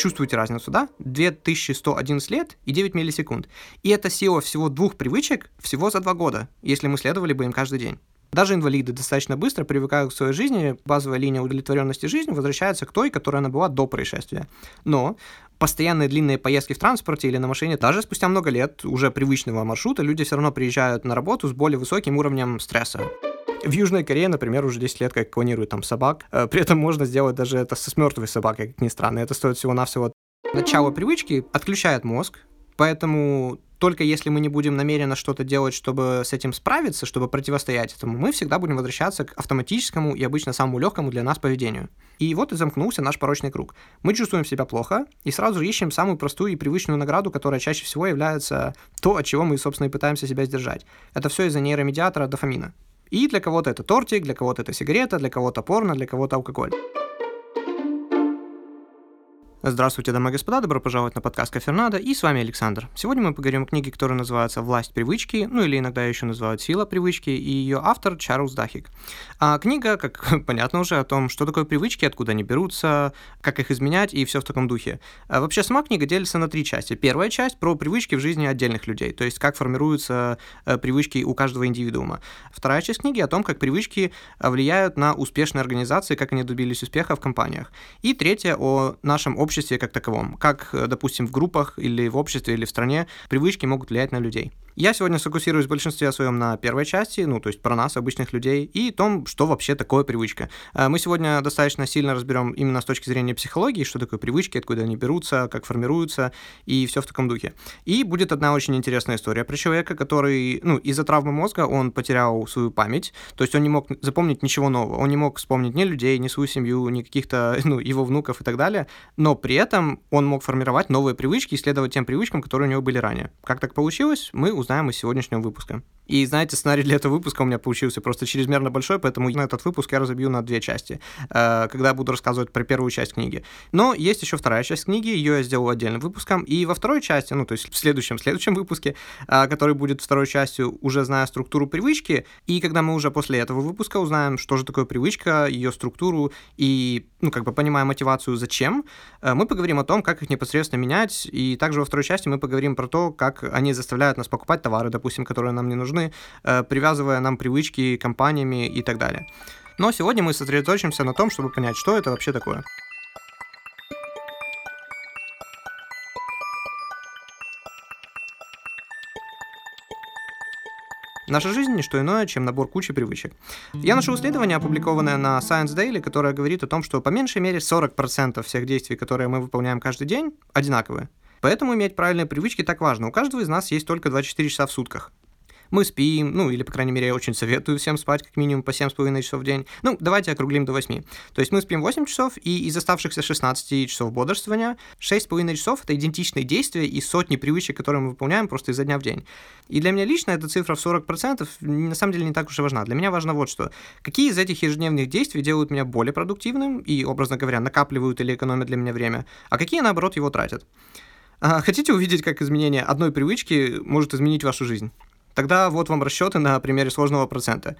чувствуете разницу, да? 2111 лет и 9 миллисекунд. И это сила всего двух привычек всего за два года, если мы следовали бы им каждый день. Даже инвалиды достаточно быстро привыкают к своей жизни, базовая линия удовлетворенности жизни возвращается к той, которая она была до происшествия. Но постоянные длинные поездки в транспорте или на машине, даже спустя много лет уже привычного маршрута, люди все равно приезжают на работу с более высоким уровнем стресса. В Южной Корее, например, уже 10 лет как клонируют там собак. Э, при этом можно сделать даже это с мертвой собакой, как ни странно. Это стоит всего-навсего начало привычки отключает мозг, поэтому только если мы не будем намеренно что-то делать, чтобы с этим справиться, чтобы противостоять этому, мы всегда будем возвращаться к автоматическому и обычно самому легкому для нас поведению. И вот и замкнулся наш порочный круг. Мы чувствуем себя плохо и сразу ищем самую простую и привычную награду, которая чаще всего является то, от чего мы, собственно, и пытаемся себя сдержать. Это все из-за нейромедиатора дофамина. И для кого-то это тортик, для кого-то это сигарета, для кого-то порно, для кого-то алкоголь. Здравствуйте, дамы и господа, добро пожаловать на подкаст Кафернада, и с вами Александр. Сегодня мы поговорим о книге, которая называется «Власть привычки», ну или иногда еще называют «Сила привычки», и ее автор Чарльз Дахик. А книга, как понятно уже, о том, что такое привычки, откуда они берутся, как их изменять и все в таком духе. А вообще сама книга делится на три части. Первая часть про привычки в жизни отдельных людей, то есть как формируются э, привычки у каждого индивидуума. Вторая часть книги о том, как привычки влияют на успешные организации, как они добились успеха в компаниях. И третья о нашем обществе обществе как таковом. Как, э, допустим, в группах или в обществе или в стране привычки могут влиять на людей. Я сегодня сфокусируюсь в большинстве своем на первой части, ну, то есть про нас, обычных людей, и том, что вообще такое привычка. Э, мы сегодня достаточно сильно разберем именно с точки зрения психологии, что такое привычки, откуда они берутся, как формируются, и все в таком духе. И будет одна очень интересная история про человека, который, ну, из-за травмы мозга он потерял свою память, то есть он не мог запомнить ничего нового, он не мог вспомнить ни людей, ни свою семью, ни каких-то, ну, его внуков и так далее, но при этом он мог формировать новые привычки и следовать тем привычкам, которые у него были ранее. Как так получилось, мы узнаем из сегодняшнего выпуска. И знаете, сценарий для этого выпуска у меня получился просто чрезмерно большой, поэтому на этот выпуск я разобью на две части, э, когда буду рассказывать про первую часть книги. Но есть еще вторая часть книги, ее я сделал отдельным выпуском, и во второй части, ну, то есть в следующем, следующем выпуске, э, который будет второй частью, уже зная структуру привычки, и когда мы уже после этого выпуска узнаем, что же такое привычка, ее структуру, и, ну, как бы понимая мотивацию, зачем, э, мы поговорим о том, как их непосредственно менять, и также во второй части мы поговорим про то, как они заставляют нас покупать товары, допустим, которые нам не нужны, нужны, э, привязывая нам привычки компаниями и так далее. Но сегодня мы сосредоточимся на том, чтобы понять, что это вообще такое. Наша жизнь не что иное, чем набор кучи привычек. Я нашел исследование, опубликованное на Science Daily, которое говорит о том, что по меньшей мере 40% всех действий, которые мы выполняем каждый день, одинаковые. Поэтому иметь правильные привычки так важно. У каждого из нас есть только 24 часа в сутках мы спим, ну, или, по крайней мере, я очень советую всем спать как минимум по 7,5 часов в день. Ну, давайте округлим до 8. То есть мы спим 8 часов, и из оставшихся 16 часов бодрствования 6,5 часов — это идентичные действия и сотни привычек, которые мы выполняем просто изо дня в день. И для меня лично эта цифра в 40% на самом деле не так уж и важна. Для меня важно вот что. Какие из этих ежедневных действий делают меня более продуктивным и, образно говоря, накапливают или экономят для меня время, а какие, наоборот, его тратят? А хотите увидеть, как изменение одной привычки может изменить вашу жизнь? Тогда вот вам расчеты на примере сложного процента.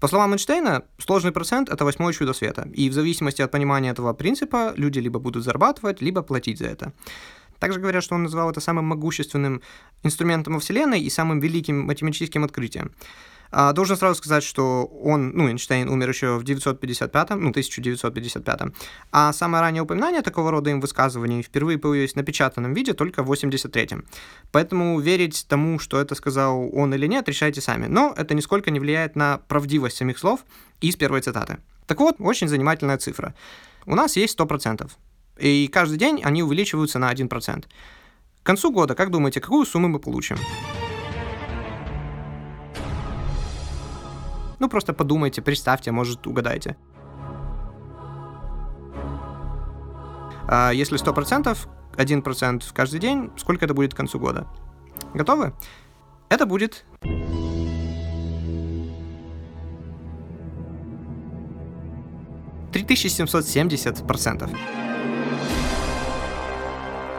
По словам Эйнштейна, сложный процент – это восьмое чудо света, и в зависимости от понимания этого принципа люди либо будут зарабатывать, либо платить за это. Также говорят, что он называл это самым могущественным инструментом во Вселенной и самым великим математическим открытием. А, должен сразу сказать, что он, ну, Эйнштейн умер еще в 955, ну, 1955, а самое раннее упоминание такого рода им высказываний впервые появилось в напечатанном виде только в 83-м. Поэтому верить тому, что это сказал он или нет, решайте сами. Но это нисколько не влияет на правдивость самих слов из первой цитаты. Так вот, очень занимательная цифра. У нас есть 100%, и каждый день они увеличиваются на 1%. К концу года, как думаете, какую сумму мы получим? Ну, просто подумайте, представьте, может, угадайте. А если 100%, 1% каждый день, сколько это будет к концу года? Готовы? Это будет... Процентов.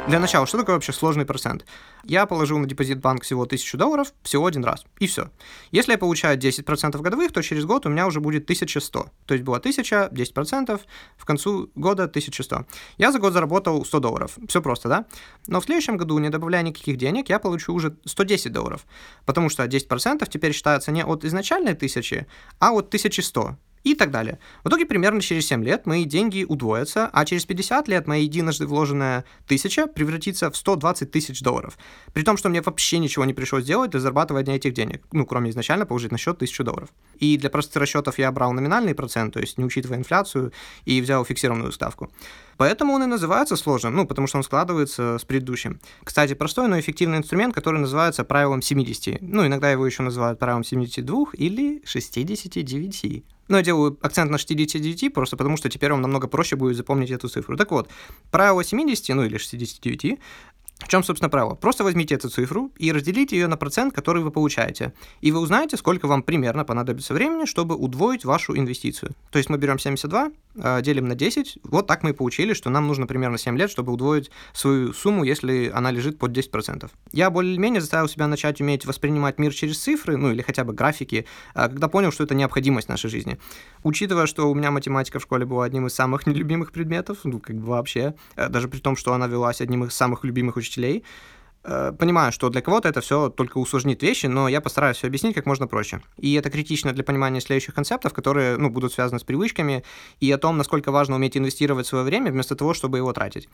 Для начала, что такое вообще сложный процент? Я положил на депозит банк всего 1000 долларов всего один раз, и все. Если я получаю 10% годовых, то через год у меня уже будет 1100. То есть было 1000, 10%, в концу года 1100. Я за год заработал 100 долларов. Все просто, да? Но в следующем году, не добавляя никаких денег, я получу уже 110 долларов. Потому что 10% теперь считается не от изначальной 1000, а от 1100 и так далее. В итоге примерно через 7 лет мои деньги удвоятся, а через 50 лет моя единожды вложенная тысяча превратится в 120 тысяч долларов. При том, что мне вообще ничего не пришлось делать для зарабатывания этих денег, ну, кроме изначально положить на счет 1000 долларов. И для простых расчетов я брал номинальный процент, то есть не учитывая инфляцию, и взял фиксированную ставку. Поэтому он и называется сложным, ну, потому что он складывается с предыдущим. Кстати, простой, но эффективный инструмент, который называется правилом 70. Ну, иногда его еще называют правилом 72 или 69. Но я делаю акцент на 69 просто потому, что теперь вам намного проще будет запомнить эту цифру. Так вот, правило 70, ну или 69, в чем, собственно, правило? Просто возьмите эту цифру и разделите ее на процент, который вы получаете. И вы узнаете, сколько вам примерно понадобится времени, чтобы удвоить вашу инвестицию. То есть мы берем 72, э, делим на 10. Вот так мы и получили, что нам нужно примерно 7 лет, чтобы удвоить свою сумму, если она лежит под 10%. Я более-менее заставил себя начать уметь воспринимать мир через цифры, ну или хотя бы графики, э, когда понял, что это необходимость нашей жизни. Учитывая, что у меня математика в школе была одним из самых нелюбимых предметов, ну как бы вообще, э, даже при том, что она велась одним из самых любимых учителей. Э, понимаю, что для кого-то это все только усложнит вещи, но я постараюсь все объяснить как можно проще. И это критично для понимания следующих концептов, которые ну, будут связаны с привычками и о том, насколько важно уметь инвестировать свое время вместо того, чтобы его тратить.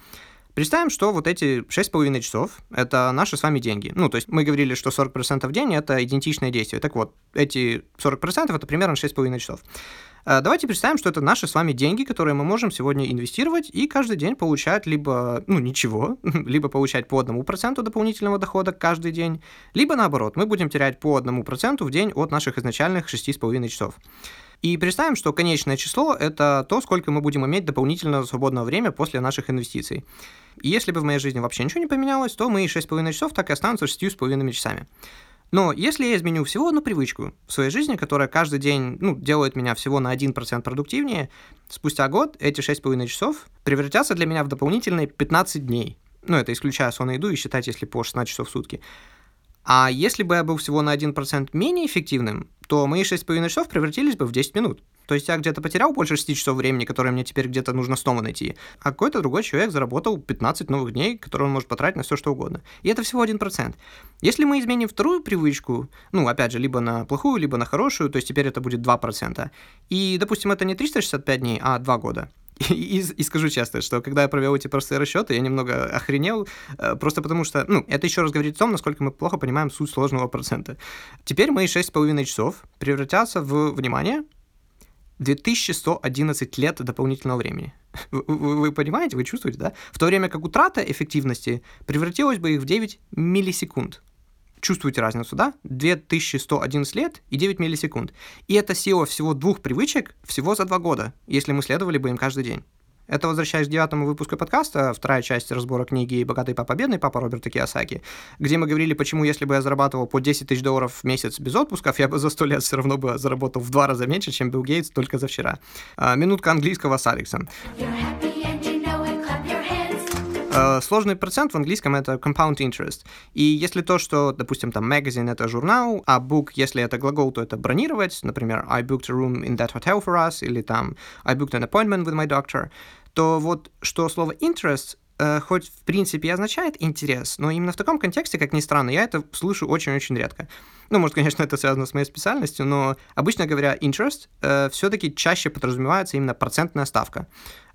Представим, что вот эти 6,5 часов — это наши с вами деньги. Ну, то есть мы говорили, что 40% в день — это идентичное действие. Так вот, эти 40% — это примерно 6,5 часов. Э, давайте представим, что это наши с вами деньги, которые мы можем сегодня инвестировать и каждый день получать либо, ну, ничего, либо получать по одному проценту дополнительного дохода каждый день, либо наоборот, мы будем терять по одному проценту в день от наших изначальных 6,5 часов. И представим, что конечное число – это то, сколько мы будем иметь дополнительного свободного время после наших инвестиций. И если бы в моей жизни вообще ничего не поменялось, то мои 6,5 часов так и останутся 6,5 часами. Но если я изменю всего одну привычку в своей жизни, которая каждый день ну, делает меня всего на 1% продуктивнее, спустя год эти 6,5 часов превратятся для меня в дополнительные 15 дней. Ну, это исключая сон и еду и считать, если по 16 часов в сутки. А если бы я был всего на 1% менее эффективным, то мои 6,5 часов превратились бы в 10 минут. То есть я где-то потерял больше 6 часов времени, которые мне теперь где-то нужно снова найти, а какой-то другой человек заработал 15 новых дней, которые он может потратить на все что угодно. И это всего 1%. Если мы изменим вторую привычку, ну, опять же, либо на плохую, либо на хорошую, то есть теперь это будет 2%. И, допустим, это не 365 дней, а 2 года. И, и, скажу честно, что когда я провел эти простые расчеты, я немного охренел, э, просто потому что, ну, это еще раз говорит о том, насколько мы плохо понимаем суть сложного процента. Теперь мои 6,5 часов превратятся в, внимание, 2111 лет дополнительного времени. Вы, вы, вы понимаете, вы чувствуете, да? В то время как утрата эффективности превратилась бы их в 9 миллисекунд. Чувствуете разницу, да? 2111 лет и 9 миллисекунд. И это сила всего двух привычек всего за два года, если мы следовали бы им каждый день. Это возвращаясь к девятому выпуску подкаста, вторая часть разбора книги «Богатый папа, бедный папа» Роберта Киосаки, где мы говорили, почему если бы я зарабатывал по 10 тысяч долларов в месяц без отпусков, я бы за сто лет все равно бы заработал в два раза меньше, чем Билл Гейтс только за вчера. А, минутка английского с Алексом. You're Э, сложный процент в английском это compound interest. И если то, что, допустим, там magazine это журнал, а book, если это глагол, то это бронировать, например, I booked a room in that hotel for us, или там I booked an appointment with my doctor, то вот что слово interest э, хоть в принципе и означает интерес, но именно в таком контексте, как ни странно, я это слышу очень-очень редко. Ну, может, конечно, это связано с моей специальностью, но обычно говоря, interest э, все-таки чаще подразумевается именно процентная ставка.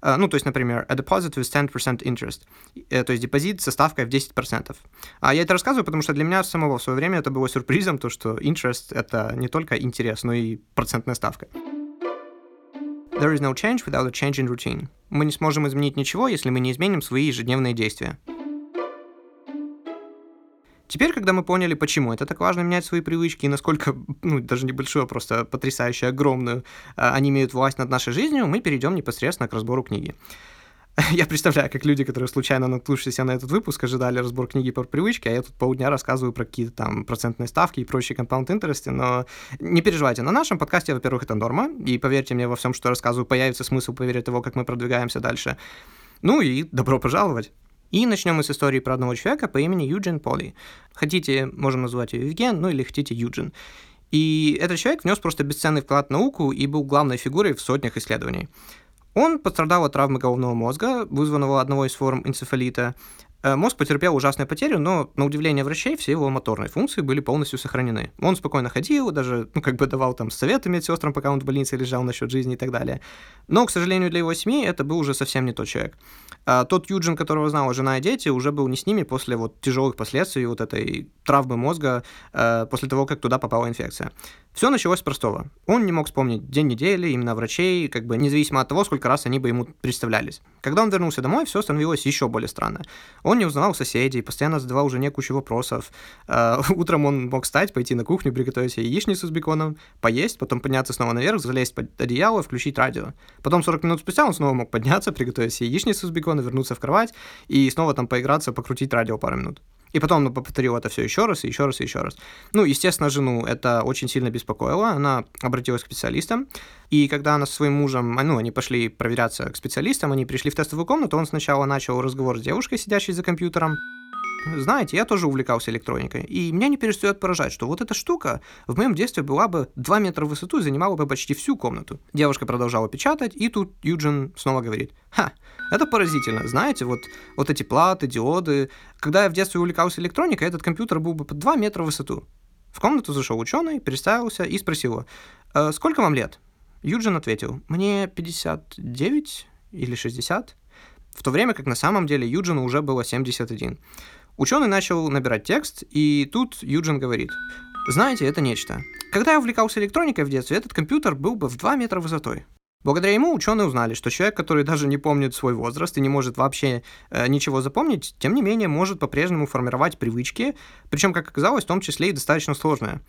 Э, ну, то есть, например, a deposit with 10% interest, э, то есть депозит со ставкой в 10%. А я это рассказываю, потому что для меня самого в свое время это было сюрпризом, то, что interest — это не только интерес, но и процентная ставка. There is no change without a change in routine. Мы не сможем изменить ничего, если мы не изменим свои ежедневные действия. Теперь, когда мы поняли, почему это так важно менять свои привычки и насколько, ну, даже небольшую, а просто потрясающую, огромную, а, они имеют власть над нашей жизнью, мы перейдем непосредственно к разбору книги. Я представляю, как люди, которые случайно наткнувшись на этот выпуск, ожидали разбор книги по привычке, а я тут полдня рассказываю про какие-то там процентные ставки и прочие компаунд интересы, но не переживайте, на нашем подкасте, во-первых, это норма, и поверьте мне, во всем, что рассказываю, появится смысл поверить того, как мы продвигаемся дальше. Ну и добро пожаловать! И начнем мы с истории про одного человека по имени Юджин Поли. Хотите, можем назвать его Евген, ну или хотите Юджин. И этот человек внес просто бесценный вклад в науку и был главной фигурой в сотнях исследований. Он пострадал от травмы головного мозга, вызванного одного из форм энцефалита, мозг потерпел ужасную потерю, но, на удивление врачей, все его моторные функции были полностью сохранены. Он спокойно ходил, даже, ну, как бы давал там советы медсестрам, пока он в больнице лежал насчет жизни и так далее. Но, к сожалению, для его семьи это был уже совсем не тот человек. А тот Юджин, которого знала жена и дети, уже был не с ними после вот тяжелых последствий вот этой травмы мозга, э, после того, как туда попала инфекция. Все началось с простого. Он не мог вспомнить день недели, именно врачей, как бы независимо от того, сколько раз они бы ему представлялись. Когда он вернулся домой, все становилось еще более странно. Он не узнавал соседей, постоянно задавал жене кучу вопросов. Э, утром он мог встать, пойти на кухню, приготовить себе яичницу с беконом, поесть, потом подняться снова наверх, залезть под одеяло, включить радио. Потом 40 минут спустя он снова мог подняться, приготовить себе яичницу с беконом, вернуться в кровать и снова там поиграться, покрутить радио пару минут. И потом он повторил это все еще раз, и еще раз, и еще раз. Ну, естественно, жену это очень сильно беспокоило. Она обратилась к специалистам. И когда она со своим мужем, ну, они пошли проверяться к специалистам, они пришли в тестовую комнату, он сначала начал разговор с девушкой, сидящей за компьютером. Знаете, я тоже увлекался электроникой, и меня не перестает поражать, что вот эта штука в моем детстве была бы 2 метра в высоту и занимала бы почти всю комнату. Девушка продолжала печатать, и тут Юджин снова говорит, «Ха, это поразительно, знаете, вот, вот эти платы, диоды. Когда я в детстве увлекался электроникой, этот компьютер был бы по 2 метра в высоту». В комнату зашел ученый, представился и спросил его, «Э, «Сколько вам лет?» Юджин ответил, «Мне 59 или 60». В то время как на самом деле Юджину уже было 71. Ученый начал набирать текст, и тут Юджин говорит, знаете, это нечто. Когда я увлекался электроникой в детстве, этот компьютер был бы в 2 метра высотой. Благодаря ему ученые узнали, что человек, который даже не помнит свой возраст и не может вообще э, ничего запомнить, тем не менее может по-прежнему формировать привычки, причем, как оказалось, в том числе и достаточно сложные.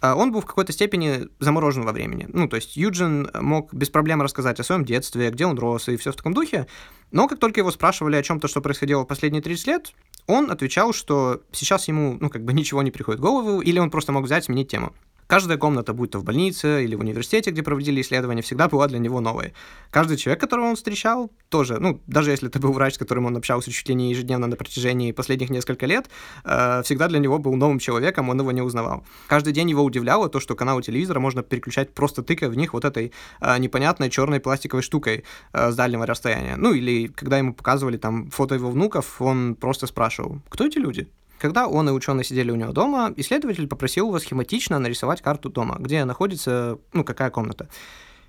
А он был в какой-то степени заморожен во времени. Ну, то есть Юджин мог без проблем рассказать о своем детстве, где он рос и все в таком духе, но как только его спрашивали о чем-то, что происходило в последние 30 лет, он отвечал, что сейчас ему, ну, как бы ничего не приходит в голову, или он просто мог взять, сменить тему. Каждая комната, будь то в больнице или в университете, где проводили исследования, всегда была для него новой. Каждый человек, которого он встречал, тоже, ну, даже если это был врач, с которым он общался чуть ли не ежедневно на протяжении последних нескольких лет, э, всегда для него был новым человеком, он его не узнавал. Каждый день его удивляло то, что каналы телевизора можно переключать просто тыкая в них вот этой э, непонятной черной пластиковой штукой э, с дальнего расстояния. Ну, или когда ему показывали там фото его внуков, он просто спрашивал, кто эти люди? Когда он и ученые сидели у него дома, исследователь попросил его схематично нарисовать карту дома, где находится, ну, какая комната.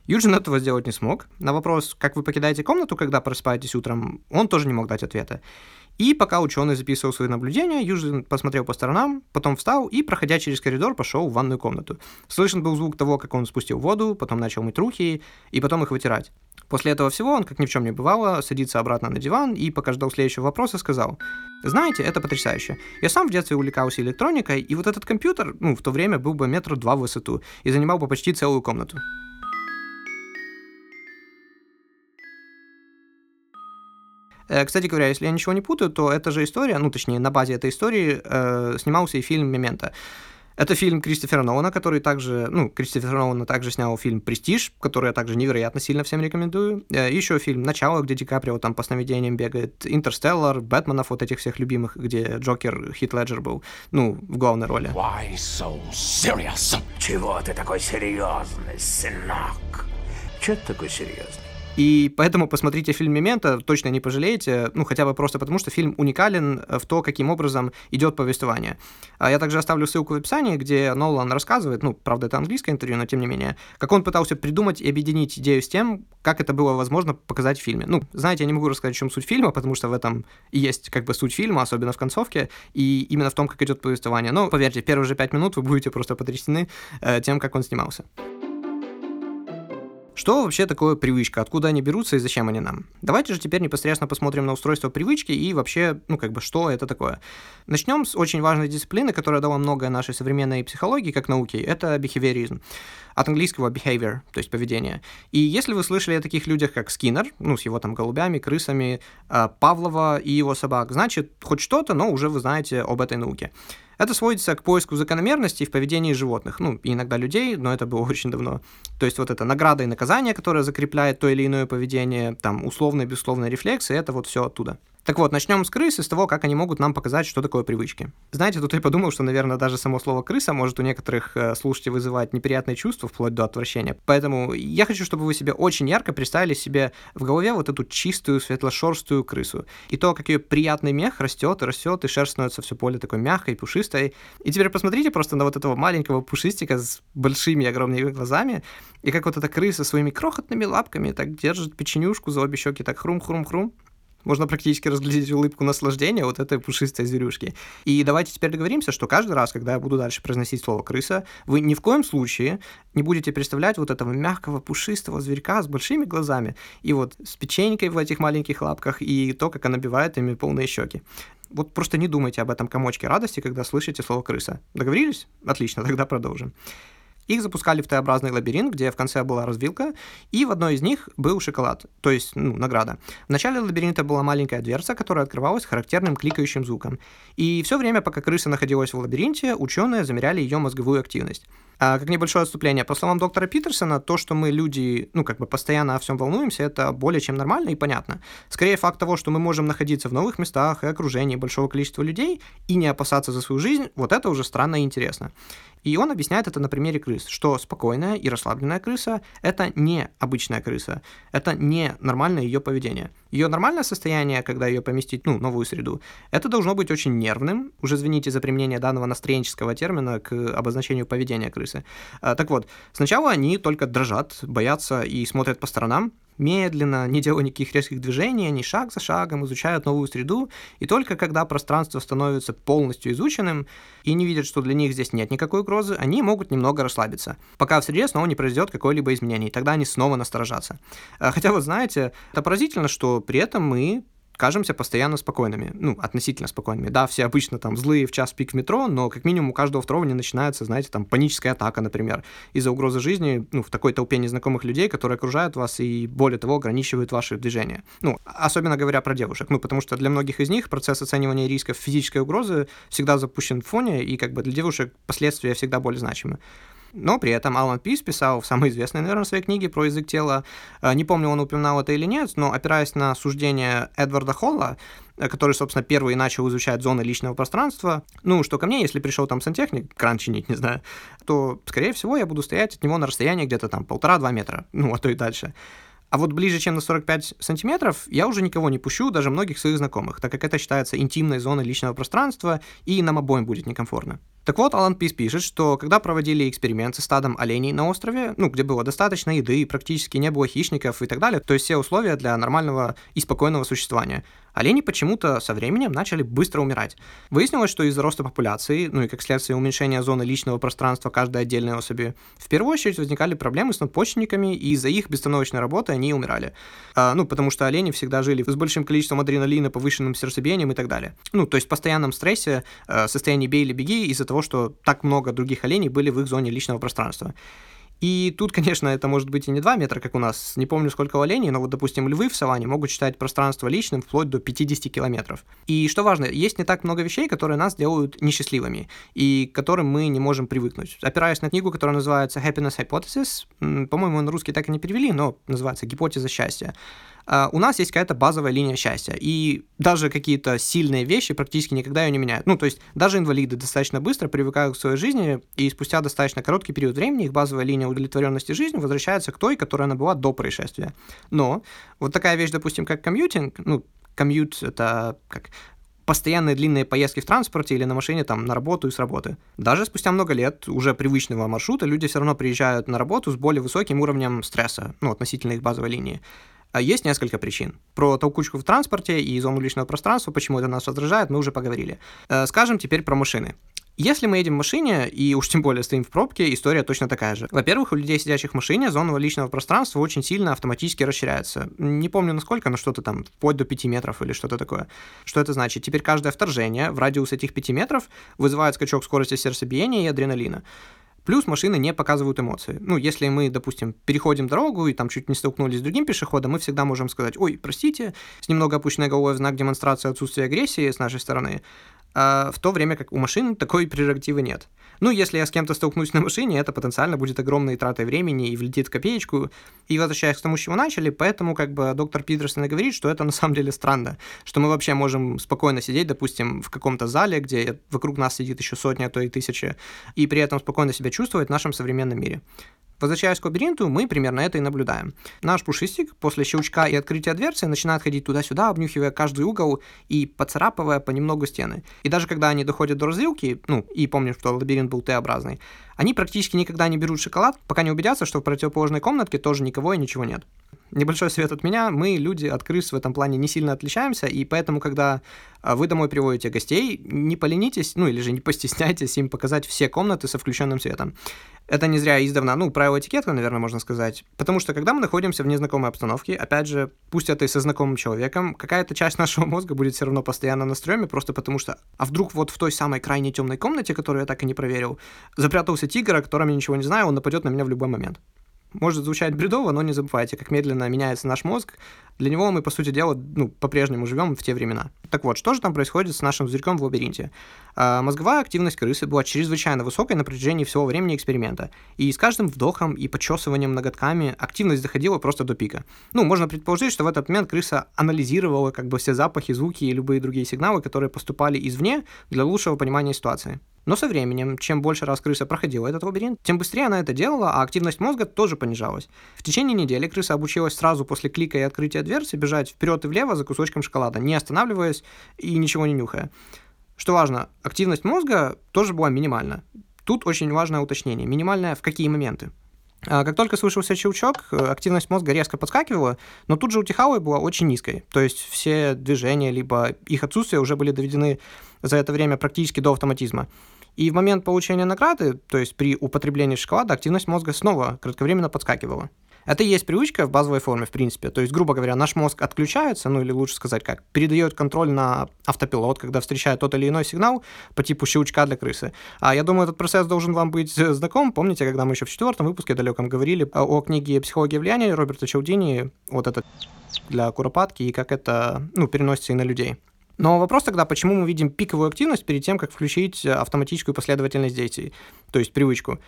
Юджин этого сделать не смог. На вопрос, как вы покидаете комнату, когда просыпаетесь утром, он тоже не мог дать ответа. И пока ученый записывал свои наблюдения, Юджин посмотрел по сторонам, потом встал и, проходя через коридор, пошел в ванную комнату. Слышен был звук того, как он спустил воду, потом начал мыть руки и потом их вытирать. После этого всего он, как ни в чем не бывало, садится обратно на диван и, пока ждал следующего вопроса, сказал, «Знаете, это потрясающе. Я сам в детстве увлекался электроникой, и вот этот компьютер, ну, в то время был бы метра два в высоту и занимал бы почти целую комнату». Кстати говоря, если я ничего не путаю, то эта же история, ну, точнее, на базе этой истории э, снимался и фильм «Мемента». Это фильм Кристофера Нолана, который также, ну, Кристофер Нолан также снял фильм «Престиж», который я также невероятно сильно всем рекомендую. Э, Еще фильм «Начало», где Ди Каприо там по сновидениям бегает, «Интерстеллар», «Бэтменов», вот этих всех любимых, где Джокер, Хит Леджер был, ну, в главной роли. Why so serious? Чего ты такой серьезный, сынок? Че ты такой серьезный? И поэтому посмотрите фильм «Мемента», точно не пожалеете, ну, хотя бы просто потому, что фильм уникален в то, каким образом идет повествование. А я также оставлю ссылку в описании, где Нолан рассказывает, ну, правда, это английское интервью, но тем не менее, как он пытался придумать и объединить идею с тем, как это было возможно показать в фильме. Ну, знаете, я не могу рассказать, в чем суть фильма, потому что в этом и есть как бы суть фильма, особенно в концовке, и именно в том, как идет повествование. Но, поверьте, первые же пять минут вы будете просто потрясены э, тем, как он снимался. Что вообще такое привычка, откуда они берутся и зачем они нам? Давайте же теперь непосредственно посмотрим на устройство привычки и вообще, ну как бы, что это такое. Начнем с очень важной дисциплины, которая дала многое нашей современной психологии как науки, это бихевиоризм. От английского behavior, то есть поведение. И если вы слышали о таких людях, как Скиннер, ну с его там голубями, крысами, а, Павлова и его собак, значит, хоть что-то, но уже вы знаете об этой науке. Это сводится к поиску закономерностей в поведении животных, ну, иногда людей, но это было очень давно. То есть вот это награда и наказание, которое закрепляет то или иное поведение, там, условные, безусловные рефлексы, это вот все оттуда. Так вот, начнем с крысы, с того, как они могут нам показать, что такое привычки. Знаете, тут я подумал, что, наверное, даже само слово «крыса» может у некоторых э, слушателей вызывать неприятные чувства, вплоть до отвращения. Поэтому я хочу, чтобы вы себе очень ярко представили себе в голове вот эту чистую, светлошерстую крысу. И то, как ее приятный мех растет и растет, и шерсть становится все более такой мягкой, пушистой. И теперь посмотрите просто на вот этого маленького пушистика с большими огромными глазами, и как вот эта крыса своими крохотными лапками так держит печенюшку за обе щеки, так хрум-хрум-хрум, можно практически разглядеть улыбку наслаждения вот этой пушистой зверюшки. И давайте теперь договоримся, что каждый раз, когда я буду дальше произносить слово «крыса», вы ни в коем случае не будете представлять вот этого мягкого пушистого зверька с большими глазами и вот с печенькой в этих маленьких лапках и то, как она набивает ими полные щеки. Вот просто не думайте об этом комочке радости, когда слышите слово «крыса». Договорились? Отлично, тогда продолжим. Их запускали в Т-образный лабиринт, где в конце была развилка, и в одной из них был шоколад, то есть ну, награда. В начале лабиринта была маленькая дверца, которая открывалась характерным кликающим звуком. И все время, пока крыса находилась в лабиринте, ученые замеряли ее мозговую активность. А как небольшое отступление, по словам доктора Питерсона, то, что мы люди, ну, как бы постоянно о всем волнуемся, это более чем нормально и понятно. Скорее, факт того, что мы можем находиться в новых местах и окружении большого количества людей и не опасаться за свою жизнь, вот это уже странно и интересно. И он объясняет это на примере крыс, что спокойная и расслабленная крыса – это не обычная крыса, это не нормальное ее поведение. Ее нормальное состояние, когда ее поместить ну, новую среду, это должно быть очень нервным, уже извините за применение данного настроенческого термина к обозначению поведения крысы. А, так вот, сначала они только дрожат, боятся и смотрят по сторонам, медленно, не делая никаких резких движений, они шаг за шагом изучают новую среду, и только когда пространство становится полностью изученным и не видят, что для них здесь нет никакой угрозы, они могут немного расслабиться, пока в среде снова не произойдет какое-либо изменение, и тогда они снова насторожатся. А, хотя вот знаете, это поразительно, что при этом мы кажемся постоянно спокойными, ну, относительно спокойными. Да, все обычно там злые в час пик в метро, но как минимум у каждого второго не начинается, знаете, там паническая атака, например, из-за угрозы жизни, ну, в такой толпе незнакомых людей, которые окружают вас и, более того, ограничивают ваши движения. Ну, особенно говоря про девушек, ну, потому что для многих из них процесс оценивания рисков физической угрозы всегда запущен в фоне, и как бы для девушек последствия всегда более значимы. Но при этом Алан Пис писал в самой известной, наверное, своей книге про язык тела, э, не помню, он упоминал это или нет, но опираясь на суждение Эдварда Холла, э, который, собственно, первый начал изучать зоны личного пространства, ну, что ко мне, если пришел там сантехник, кран чинить, не знаю, то, скорее всего, я буду стоять от него на расстоянии где-то там полтора-два метра, ну, а то и дальше. А вот ближе, чем на 45 сантиметров, я уже никого не пущу, даже многих своих знакомых, так как это считается интимной зоной личного пространства, и нам обоим будет некомфортно. Так вот, Алан Пис пишет, что когда проводили эксперимент с стадом оленей на острове, ну, где было достаточно еды, практически не было хищников и так далее, то есть все условия для нормального и спокойного существования, олени почему-то со временем начали быстро умирать. Выяснилось, что из-за роста популяции, ну и как следствие уменьшения зоны личного пространства каждой отдельной особи, в первую очередь возникали проблемы с надпочечниками, и из-за их бестановочной работы они умирали. А, ну, потому что олени всегда жили с большим количеством адреналина, повышенным сердцебиением и так далее. Ну, то есть в постоянном стрессе, э, состоянии бей или беги из-за того, что так много других оленей были в их зоне личного пространства. И тут, конечно, это может быть и не 2 метра, как у нас. Не помню, сколько у оленей, но вот, допустим, львы в саванне могут считать пространство личным вплоть до 50 километров. И что важно, есть не так много вещей, которые нас делают несчастливыми, и к которым мы не можем привыкнуть. Опираясь на книгу, которая называется Happiness Hypothesis, по-моему, на русский так и не перевели, но называется «Гипотеза счастья», у нас есть какая-то базовая линия счастья, и даже какие-то сильные вещи практически никогда ее не меняют. Ну, то есть даже инвалиды достаточно быстро привыкают к своей жизни, и спустя достаточно короткий период времени их базовая линия удовлетворенности жизнью возвращается к той, которая она была до происшествия. Но вот такая вещь, допустим, как комьютинг, ну, комьют — это как постоянные длинные поездки в транспорте или на машине там на работу и с работы. Даже спустя много лет уже привычного маршрута люди все равно приезжают на работу с более высоким уровнем стресса, ну, относительно их базовой линии. А есть несколько причин. Про толкучку в транспорте и зону личного пространства, почему это нас раздражает, мы уже поговорили. Э, скажем теперь про машины. Если мы едем в машине, и уж тем более стоим в пробке, история точно такая же. Во-первых, у людей, сидящих в машине, зона личного пространства очень сильно автоматически расширяется. Не помню насколько, но что-то там вплоть до 5 метров или что-то такое. Что это значит? Теперь каждое вторжение в радиус этих 5 метров вызывает скачок скорости сердцебиения и адреналина. Плюс машины не показывают эмоции. Ну, если мы, допустим, переходим дорогу и там чуть не столкнулись с другим пешеходом, мы всегда можем сказать, ой, простите, с немного опущенной головой в знак демонстрации отсутствия агрессии с нашей стороны. А, в то время как у машин такой прерогативы нет. Ну, если я с кем-то столкнусь на машине, это потенциально будет огромной тратой времени и влетит в копеечку. И возвращаясь к тому, с чего начали, поэтому как бы доктор Питерсон говорит, что это на самом деле странно, что мы вообще можем спокойно сидеть, допустим, в каком-то зале, где вокруг нас сидит еще сотня, а то и тысячи, и при этом спокойно себя чувствовать в нашем современном мире. Возвращаясь к лабиринту, мы примерно это и наблюдаем. Наш пушистик после щелчка и открытия дверцы начинает ходить туда-сюда, обнюхивая каждый угол и поцарапывая понемногу стены. И даже когда они доходят до развилки, ну, и помним, что лабиринт был Т-образный, они практически никогда не берут шоколад, пока не убедятся, что в противоположной комнатке тоже никого и ничего нет. Небольшой совет от меня. Мы, люди, от крыс в этом плане не сильно отличаемся, и поэтому, когда а, вы домой приводите гостей, не поленитесь, ну или же не постесняйтесь им показать все комнаты со включенным светом. Это не зря издавна, ну, правило этикетка, наверное, можно сказать. Потому что, когда мы находимся в незнакомой обстановке, опять же, пусть это и со знакомым человеком, какая-то часть нашего мозга будет все равно постоянно на стреме, просто потому что, а вдруг вот в той самой крайне темной комнате, которую я так и не проверил, запрятался тигр, о котором я ничего не знаю, он нападет на меня в любой момент. Может звучать бредово, но не забывайте, как медленно меняется наш мозг. Для него мы, по сути дела, ну, по-прежнему живем в те времена. Так вот, что же там происходит с нашим зверьком в лабиринте? А, мозговая активность крысы была чрезвычайно высокой на протяжении всего времени эксперимента. И с каждым вдохом и почесыванием ноготками активность доходила просто до пика. Ну, можно предположить, что в этот момент крыса анализировала как бы все запахи, звуки и любые другие сигналы, которые поступали извне для лучшего понимания ситуации. Но со временем, чем больше раз крыса проходила этот лабиринт, тем быстрее она это делала, а активность мозга тоже понижалась. В течение недели крыса обучилась сразу после клика и открытия дверцы бежать вперед и влево за кусочком шоколада, не останавливаясь и ничего не нюхая. Что важно, активность мозга тоже была минимальна. Тут очень важное уточнение. Минимальная в какие моменты? А, как только слышался щелчок, активность мозга резко подскакивала, но тут же утихала и была очень низкой. То есть все движения, либо их отсутствие уже были доведены за это время практически до автоматизма. И в момент получения награды, то есть при употреблении шоколада, активность мозга снова кратковременно подскакивала. Это и есть привычка в базовой форме, в принципе. То есть, грубо говоря, наш мозг отключается, ну или лучше сказать как, передает контроль на автопилот, когда встречает тот или иной сигнал по типу щелчка для крысы. А я думаю, этот процесс должен вам быть знаком. Помните, когда мы еще в четвертом выпуске далеком говорили о книге «Психология влияния» Роберта Чалдини, вот это для куропатки, и как это ну, переносится и на людей. Но вопрос тогда, почему мы видим пиковую активность перед тем, как включить э, автоматическую последовательность действий, то есть привычку.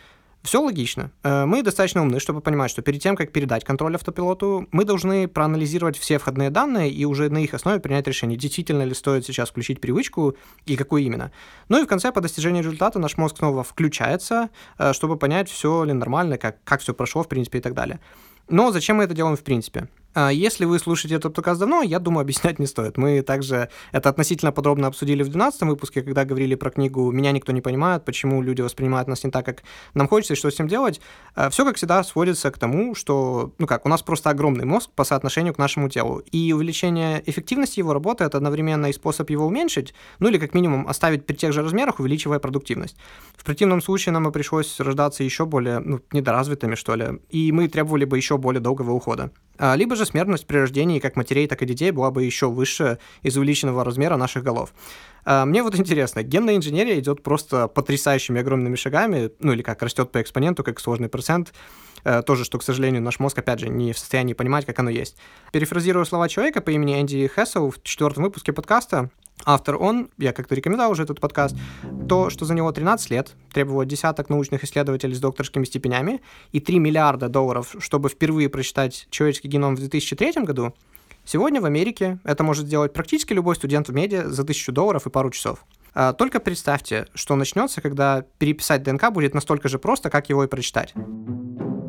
Все логично. Э, мы достаточно умны, чтобы понимать, что перед тем, как передать контроль автопилоту, мы должны проанализировать все входные данные и уже на их основе принять решение, действительно ли стоит сейчас включить привычку и какую именно. Ну и в конце, по достижении результата, наш мозг снова включается, э, чтобы понять, все ли нормально, как, как все прошло, в принципе, и так далее. Но зачем мы это делаем в принципе? А, если вы слушаете этот подкаст давно, я думаю, объяснять не стоит. Мы также это относительно подробно обсудили в 12 выпуске, когда говорили про книгу «Меня никто не понимает. Почему люди воспринимают нас не так, как нам хочется, и что с этим делать». А, Все, как всегда, сводится к тому, что, ну как, у нас просто огромный мозг по соотношению к нашему телу. И увеличение эффективности его работы – это одновременно и способ его уменьшить, ну или как минимум оставить при тех же размерах, увеличивая продуктивность. В противном случае нам бы пришлось рождаться еще более ну, недоразвитыми, что ли, и мы требовали бы еще более долгого ухода. А, либо же смертность при рождении как матерей, так и детей была бы еще выше из увеличенного размера наших голов. А, мне вот интересно, генная инженерия идет просто потрясающими огромными шагами, ну или как растет по экспоненту, как сложный процент, тоже, что, к сожалению, наш мозг, опять же, не в состоянии понимать, как оно есть. Перефразируя слова человека по имени Энди Хессел в четвертом выпуске подкаста, Автор он, я как-то рекомендовал уже этот подкаст, то, что за него 13 лет, требовало десяток научных исследователей с докторскими степенями и 3 миллиарда долларов, чтобы впервые прочитать человеческий геном в 2003 году, сегодня в Америке это может сделать практически любой студент в медиа за 1000 долларов и пару часов. А, только представьте, что начнется, когда переписать ДНК будет настолько же просто, как его и прочитать.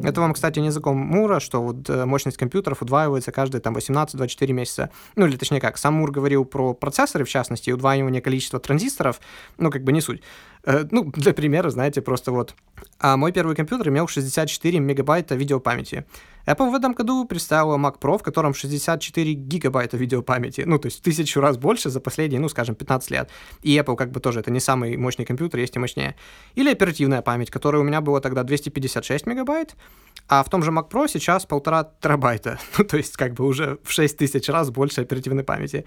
Это вам, кстати, не языком Мура, что вот э, мощность компьютеров удваивается каждые там 18-24 месяца. Ну, или точнее как, сам Мур говорил про процессоры, в частности, и удваивание количества транзисторов, ну, как бы не суть. Э, ну, для примера, знаете, просто вот. А мой первый компьютер имел 64 мегабайта видеопамяти. Apple в этом году представила Mac Pro, в котором 64 гигабайта видеопамяти, ну, то есть в тысячу раз больше за последние, ну, скажем, 15 лет. И Apple как бы тоже, это не самый мощный компьютер, есть и мощнее. Или оперативная память, которая у меня была тогда 256 мегабайт, а в том же Mac Pro сейчас полтора терабайта, ну, то есть как бы уже в 6 тысяч раз больше оперативной памяти.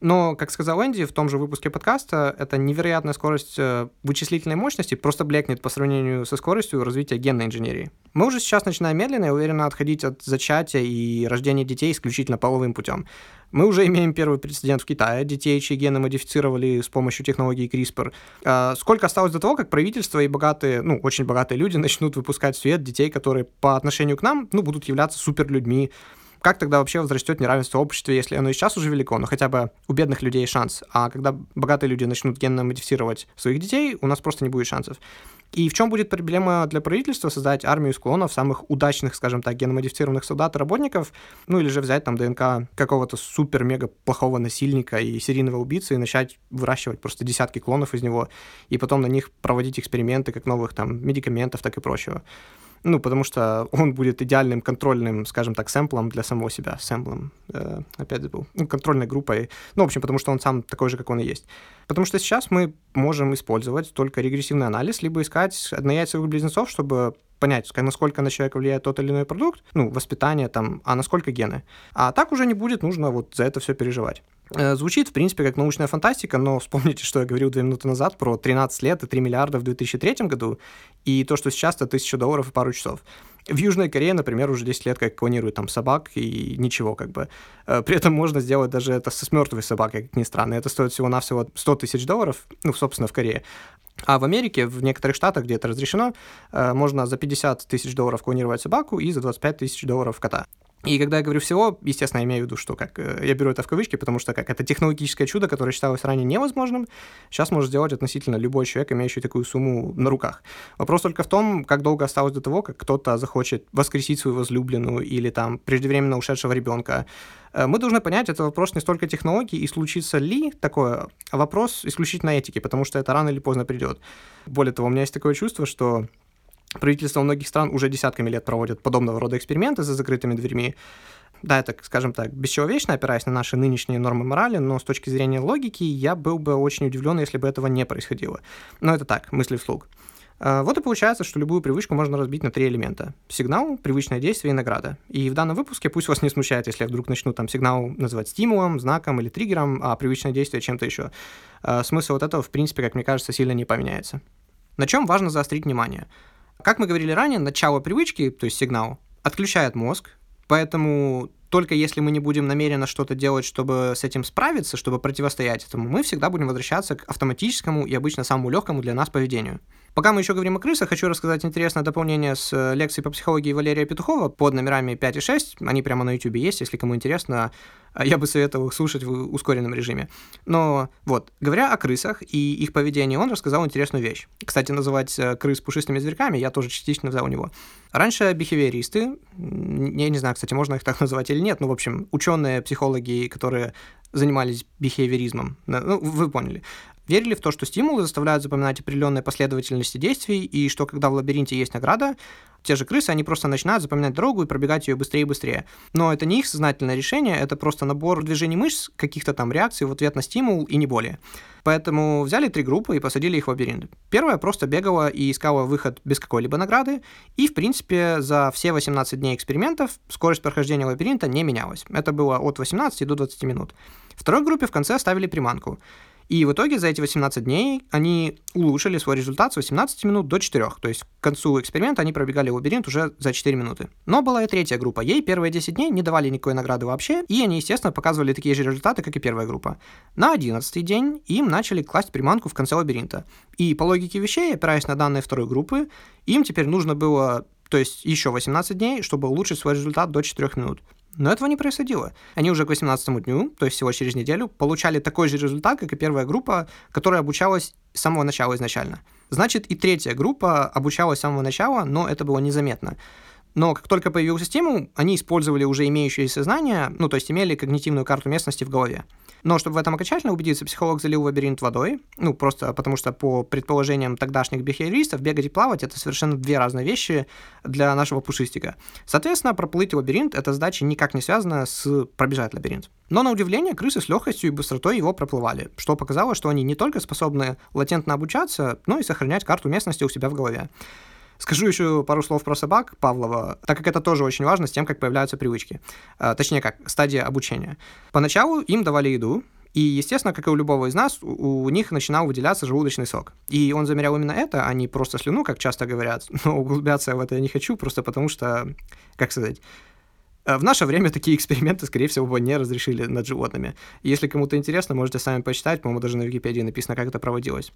Но, как сказал Энди в том же выпуске подкаста, это невероятная скорость э, вычислительной мощности просто блекнет по сравнению со скоростью развития генной инженерии. Мы уже сейчас начинаем медленно и уверенно отходить от зачатия и рождения детей исключительно половым путем. Мы уже имеем первый прецедент в Китае, детей, чьи гены модифицировали с помощью технологии CRISPR. А сколько осталось до того, как правительство и богатые, ну, очень богатые люди начнут выпускать в свет детей, которые по отношению к нам, ну, будут являться суперлюдьми, как тогда вообще возрастет неравенство в обществе, если оно и сейчас уже велико, но хотя бы у бедных людей шанс, а когда богатые люди начнут генно модифицировать своих детей, у нас просто не будет шансов. И в чем будет проблема для правительства создать армию склонов самых удачных, скажем так, геномодифицированных солдат и работников, ну или же взять там ДНК какого-то супер-мега плохого насильника и серийного убийцы и начать выращивать просто десятки клонов из него, и потом на них проводить эксперименты как новых там медикаментов, так и прочего. Ну, потому что он будет идеальным контрольным, скажем так, сэмплом для самого себя. Сэмплом, э, опять забыл. Ну, контрольной группой. Ну, в общем, потому что он сам такой же, как он и есть. Потому что сейчас мы можем использовать только регрессивный анализ, либо искать однояйцевых близнецов, чтобы понять, насколько на человека влияет тот или иной продукт, ну, воспитание там, а насколько гены. А так уже не будет нужно вот за это все переживать. Э, звучит, в принципе, как научная фантастика, но вспомните, что я говорил две минуты назад про 13 лет и 3 миллиарда в 2003 году, и то, что сейчас это 1000 долларов и пару часов. В Южной Корее, например, уже 10 лет как клонируют там собак, и ничего как бы. Э, при этом можно сделать даже это с мертвой собакой, как ни странно. Это стоит всего-навсего 100 тысяч долларов, ну, собственно, в Корее. А в Америке, в некоторых штатах, где это разрешено, э, можно за 50 тысяч долларов клонировать собаку и за 25 тысяч долларов кота. И когда я говорю всего, естественно, я имею в виду, что как э, я беру это в кавычки, потому что как это технологическое чудо, которое считалось ранее невозможным, сейчас может сделать относительно любой человек, имеющий такую сумму на руках. Вопрос только в том, как долго осталось до того, как кто-то захочет воскресить свою возлюбленную или там преждевременно ушедшего ребенка. Э, мы должны понять, это вопрос не столько технологий и случится ли такое, а вопрос исключительно этики, потому что это рано или поздно придет. Более того, у меня есть такое чувство, что Правительства многих стран уже десятками лет проводят подобного рода эксперименты за закрытыми дверьми. Да, это, скажем так, бесчеловечно, опираясь на наши нынешние нормы морали, но с точки зрения логики я был бы очень удивлен, если бы этого не происходило. Но это так, мысли вслух. А, вот и получается, что любую привычку можно разбить на три элемента. Сигнал, привычное действие и награда. И в данном выпуске пусть вас не смущает, если я вдруг начну там сигнал называть стимулом, знаком или триггером, а привычное действие чем-то еще. А, смысл вот этого, в принципе, как мне кажется, сильно не поменяется. На чем важно заострить внимание? Как мы говорили ранее, начало привычки, то есть сигнал, отключает мозг, поэтому только если мы не будем намеренно что-то делать, чтобы с этим справиться, чтобы противостоять этому, мы всегда будем возвращаться к автоматическому и обычно самому легкому для нас поведению. Пока мы еще говорим о крысах, хочу рассказать интересное дополнение с э, лекцией по психологии Валерия Петухова под номерами 5 и 6. Они прямо на YouTube есть, если кому интересно. А я бы советовал их слушать в ускоренном режиме. Но вот, говоря о крысах и их поведении, он рассказал интересную вещь. Кстати, называть э, крыс пушистыми зверьками я тоже частично взял у него. Раньше бихевиористы, я не знаю, кстати, можно их так называть или нет, но, в общем, ученые, психологи, которые занимались бихевиоризмом, ну, вы поняли, верили в то, что стимулы заставляют запоминать определенные последовательности действий, и что когда в лабиринте есть награда, те же крысы, они просто начинают запоминать дорогу и пробегать ее быстрее и быстрее. Но это не их сознательное решение, это просто набор движений мышц, каких-то там реакций в ответ на стимул и не более. Поэтому взяли три группы и посадили их в лабиринт. Первая просто бегала и искала выход без какой-либо награды, и, в принципе, за все 18 дней экспериментов скорость прохождения лабиринта не менялась. Это было от 18 до 20 минут. Второй группе в конце оставили приманку. И в итоге за эти 18 дней они улучшили свой результат с 18 минут до 4. То есть к концу эксперимента они пробегали лабиринт уже за 4 минуты. Но была и третья группа. Ей первые 10 дней не давали никакой награды вообще, и они, естественно, показывали такие же результаты, как и первая группа. На 11 день им начали класть приманку в конце лабиринта. И по логике вещей, опираясь на данные второй группы, им теперь нужно было то есть еще 18 дней, чтобы улучшить свой результат до 4 минут. Но этого не происходило. Они уже к 18 дню, то есть всего через неделю, получали такой же результат, как и первая группа, которая обучалась с самого начала изначально. Значит, и третья группа обучалась с самого начала, но это было незаметно. Но как только появился стимул, они использовали уже имеющиеся знания, ну, то есть имели когнитивную карту местности в голове. Но чтобы в этом окончательно убедиться, психолог залил лабиринт водой, ну, просто потому что по предположениям тогдашних бихевиористов, бегать и плавать — это совершенно две разные вещи для нашего пушистика. Соответственно, проплыть лабиринт — эта задача никак не связана с пробежать лабиринт. Но на удивление крысы с легкостью и быстротой его проплывали, что показало, что они не только способны латентно обучаться, но и сохранять карту местности у себя в голове. Скажу еще пару слов про собак Павлова, так как это тоже очень важно с тем, как появляются привычки. А, точнее как, стадия обучения. Поначалу им давали еду, И, естественно, как и у любого из нас, у, них начинал выделяться желудочный сок. И он замерял именно это, а не просто слюну, как часто говорят. Но углубляться в это я не хочу, просто потому что, как сказать, в наше время такие эксперименты, скорее всего, бы не разрешили над животными. Если кому-то интересно, можете сами почитать, по-моему, даже на Википедии написано, как это проводилось.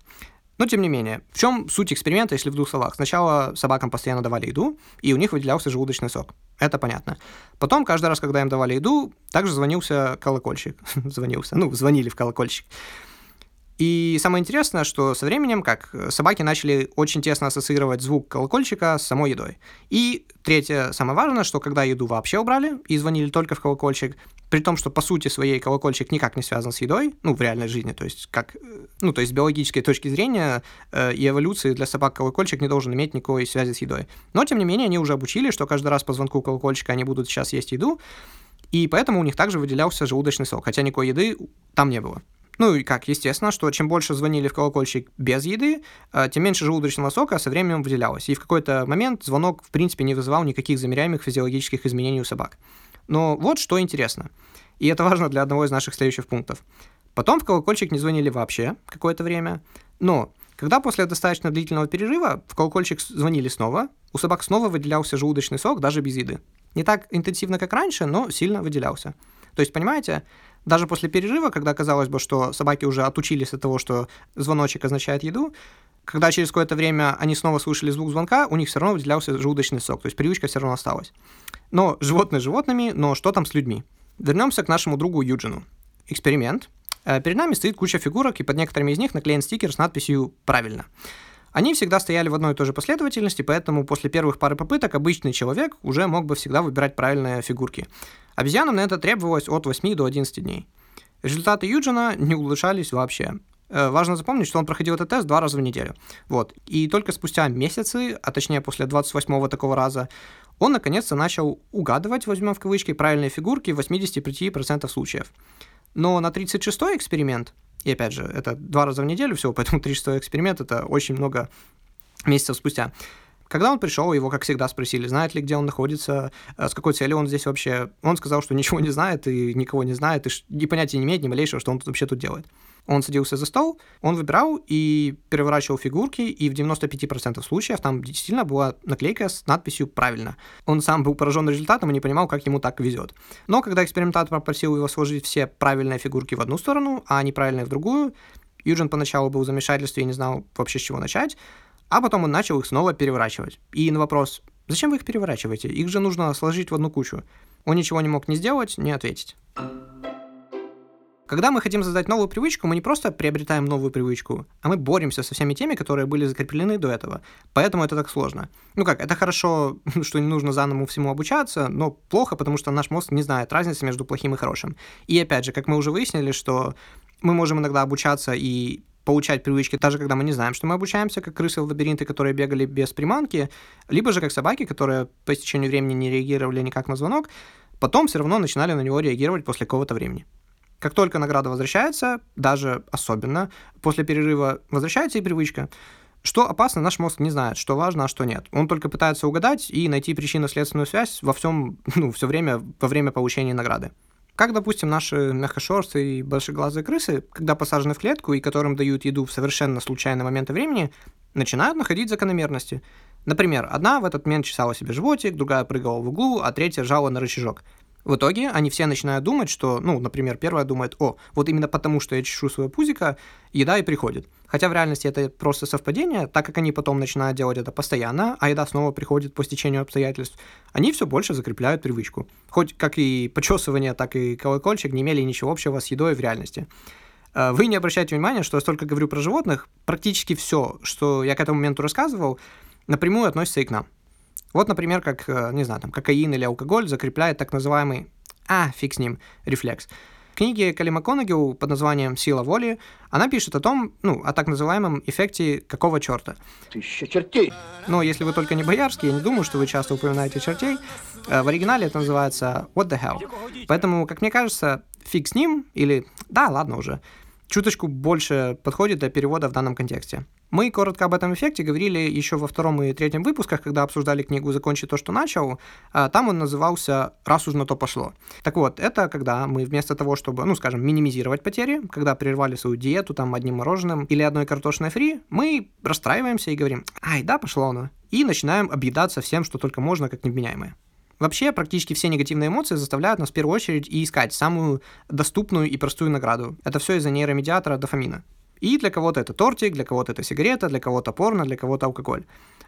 Но, тем не менее, в чем суть эксперимента, если в двух словах? Сначала собакам постоянно давали еду, и у них выделялся желудочный сок. Это понятно. Потом, каждый раз, когда им давали еду, также звонился колокольчик. звонился, ну, звонили в колокольчик. И самое интересное, что со временем, как собаки начали очень тесно ассоциировать звук колокольчика с самой едой. И третье, самое важное, что когда еду вообще убрали и звонили только в колокольчик, при том, что по сути своей колокольчик никак не связан с едой, ну, в реальной жизни, то есть как, ну, то есть с биологической точки зрения э, и эволюции для собак колокольчик не должен иметь никакой связи с едой. Но, тем не менее, они уже обучили, что каждый раз по звонку колокольчика они будут сейчас есть еду, и поэтому у них также выделялся желудочный сок, хотя никакой еды там не было. Ну и как, естественно, что чем больше звонили в колокольчик без еды, э, тем меньше желудочного сока со временем выделялось. И в какой-то момент звонок, в принципе, не вызывал никаких замеряемых физиологических изменений у собак. Но вот что интересно. И это важно для одного из наших следующих пунктов. Потом в колокольчик не звонили вообще какое-то время, но когда после достаточно длительного перерыва в колокольчик звонили снова, у собак снова выделялся желудочный сок даже без еды. Не так интенсивно, как раньше, но сильно выделялся. То есть, понимаете, даже после перерыва, когда казалось бы, что собаки уже отучились от того, что звоночек означает еду, когда через какое-то время они снова слышали звук звонка, у них все равно выделялся желудочный сок, то есть привычка все равно осталась. Но животные животными, но что там с людьми? Вернемся к нашему другу Юджину. Эксперимент. Э, перед нами стоит куча фигурок, и под некоторыми из них наклеен стикер с надписью «Правильно». Они всегда стояли в одной и той же последовательности, поэтому после первых пары попыток обычный человек уже мог бы всегда выбирать правильные фигурки. Обезьянам на это требовалось от 8 до 11 дней. Результаты Юджина не улучшались вообще. Э, важно запомнить, что он проходил этот тест два раза в неделю. Вот. И только спустя месяцы, а точнее после 28-го такого раза, он наконец-то начал угадывать, возьмем в кавычки, правильные фигурки в 85% случаев. Но на 36-й эксперимент, и опять же, это два раза в неделю всего, поэтому 36-й эксперимент это очень много месяцев спустя, когда он пришел, его, как всегда, спросили, знает ли, где он находится, э, с какой целью он здесь вообще. Он сказал, что ничего не знает и никого не знает, и ни понятия не имеет ни малейшего, что он тут вообще тут делает. Он садился за стол, он выбирал и переворачивал фигурки, и в 95% случаев там действительно была наклейка с надписью «правильно». Он сам был поражен результатом и не понимал, как ему так везет. Но когда экспериментатор попросил его сложить все правильные фигурки в одну сторону, а неправильные в другую, Юджин поначалу был в замешательстве и не знал вообще с чего начать, а потом он начал их снова переворачивать. И на вопрос, зачем вы их переворачиваете? Их же нужно сложить в одну кучу. Он ничего не мог ни сделать, ни ответить. Когда мы хотим создать новую привычку, мы не просто приобретаем новую привычку, а мы боремся со всеми теми, которые были закреплены до этого. Поэтому это так сложно. Ну как, это хорошо, что не нужно заново всему обучаться, но плохо, потому что наш мозг не знает разницы между плохим и хорошим. И опять же, как мы уже выяснили, что мы можем иногда обучаться и получать привычки, даже когда мы не знаем, что мы обучаемся, как крысы в лабиринты, которые бегали без приманки, либо же как собаки, которые по истечению времени не реагировали никак на звонок, потом все равно начинали на него реагировать после какого-то времени. Как только награда возвращается, даже особенно после перерыва возвращается и привычка. Что опасно, наш мозг не знает, что важно, а что нет. Он только пытается угадать и найти причинно-следственную связь во всем, ну, все время, во время получения награды. Как, допустим, наши мягкошерстые и большеглазые крысы, когда посажены в клетку и которым дают еду в совершенно случайный момент времени, начинают находить закономерности. Например, одна в этот момент чесала себе животик, другая прыгала в углу, а третья жала на рычажок. В итоге они все начинают думать, что, ну, например, первая думает, о, вот именно потому, что я чешу свое пузико, еда и приходит. Хотя в реальности это просто совпадение, так как они потом начинают делать это постоянно, а еда снова приходит по стечению обстоятельств, они все больше закрепляют привычку. Хоть как и почесывание, так и колокольчик не имели ничего общего с едой в реальности. Э, вы не обращайте внимания, что я столько говорю про животных, практически все, что я к этому моменту рассказывал, напрямую относится и к нам. Вот, например, как, э, не знаю, там, кокаин или алкоголь закрепляет так называемый, а, фиг с ним, рефлекс. В книге Кали МакКонагил под названием «Сила воли» она пишет о том, ну, о так называемом эффекте «какого черта?». Тысяча чертей. Но если вы только не боярский, я не думаю, что вы часто упоминаете чертей, э, в оригинале это называется «what the hell?». Поэтому, как мне кажется, фиг с ним, или «да, ладно уже», чуточку больше подходит для перевода в данном контексте. Мы коротко об этом эффекте говорили еще во втором и третьем выпусках, когда обсуждали книгу «Закончи то, что начал». А, там он назывался «Раз уж на то пошло». Так вот, это когда мы вместо того, чтобы, ну, скажем, минимизировать потери, когда прервали свою диету там одним мороженым или одной картошиной фри, мы расстраиваемся и говорим «Ай, да, пошло оно». И начинаем объедаться всем, что только можно, как невменяемое. Вообще, практически все негативные эмоции заставляют нас в первую очередь и искать самую доступную и простую награду. Это все из-за нейромедиатора дофамина. И для кого-то это тортик, для кого-то это сигарета, для кого-то порно, для кого-то алкоголь.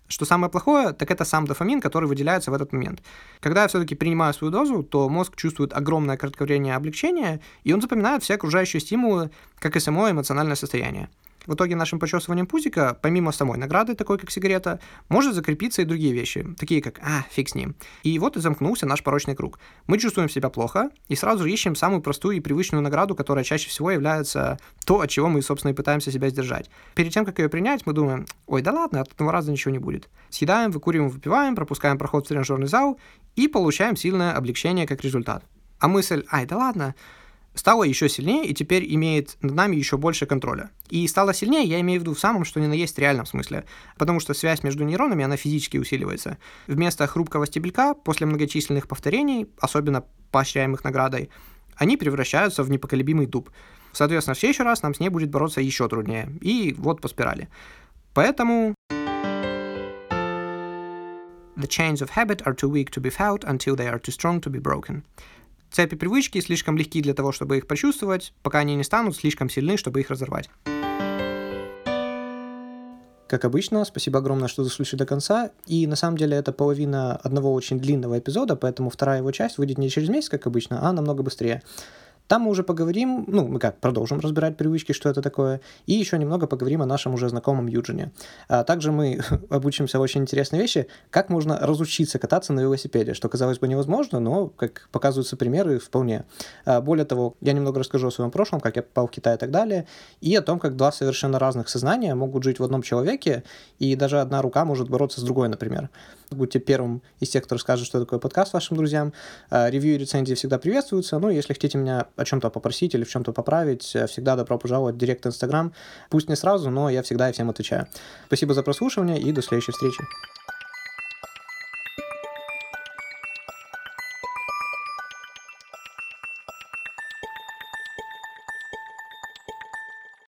Что самое плохое, так это сам дофамин, который выделяется в этот момент. Когда я все-таки принимаю свою дозу, то мозг чувствует огромное кратковременное облегчение, и он запоминает все окружающие стимулы, как и само эмоциональное состояние. В итоге нашим почесыванием пузика, помимо самой награды, такой как сигарета, может закрепиться и другие вещи, такие как «а, фиг с ним». И вот и замкнулся наш порочный круг. Мы чувствуем себя плохо и сразу ищем самую простую и привычную награду, которая чаще всего является то, от чего мы, собственно, и пытаемся себя сдержать. Перед тем, как ее принять, мы думаем «ой, да ладно, от одного раза ничего не будет». Съедаем, выкуриваем, выпиваем, пропускаем проход в тренажерный зал и получаем сильное облегчение как результат. А мысль «ай, да ладно», стала еще сильнее и теперь имеет над нами еще больше контроля. И стала сильнее, я имею в виду в самом, что ни на есть реальном смысле, потому что связь между нейронами, она физически усиливается. Вместо хрупкого стебелька, после многочисленных повторений, особенно поощряемых наградой, они превращаются в непоколебимый дуб. Соответственно, в следующий раз нам с ней будет бороться еще труднее. И вот по спирали. Поэтому... The chains of habit are too weak to be felt until they are too strong to be broken. Цепи привычки слишком легки для того, чтобы их почувствовать, пока они не станут слишком сильны, чтобы их разорвать. Как обычно, спасибо огромное, что заслушали до конца. И на самом деле это половина одного очень длинного эпизода, поэтому вторая его часть выйдет не через месяц, как обычно, а намного быстрее. Там мы уже поговорим, ну, мы как, продолжим разбирать привычки, что это такое, и еще немного поговорим о нашем уже знакомом Юджине. А также мы обучимся очень интересной вещи, как можно разучиться кататься на велосипеде, что, казалось бы, невозможно, но, как показываются примеры, вполне. А более того, я немного расскажу о своем прошлом, как я попал в Китай и так далее, и о том, как два совершенно разных сознания могут жить в одном человеке, и даже одна рука может бороться с другой, например. Будьте первым из тех, кто расскажет, что такое подкаст вашим друзьям. А, ревью и рецензии всегда приветствуются. Ну, если хотите меня о чем-то попросить или в чем-то поправить, э, всегда добро пожаловать в директ Инстаграм. Пусть не сразу, но я всегда и всем отвечаю. Спасибо за прослушивание и до следующей встречи.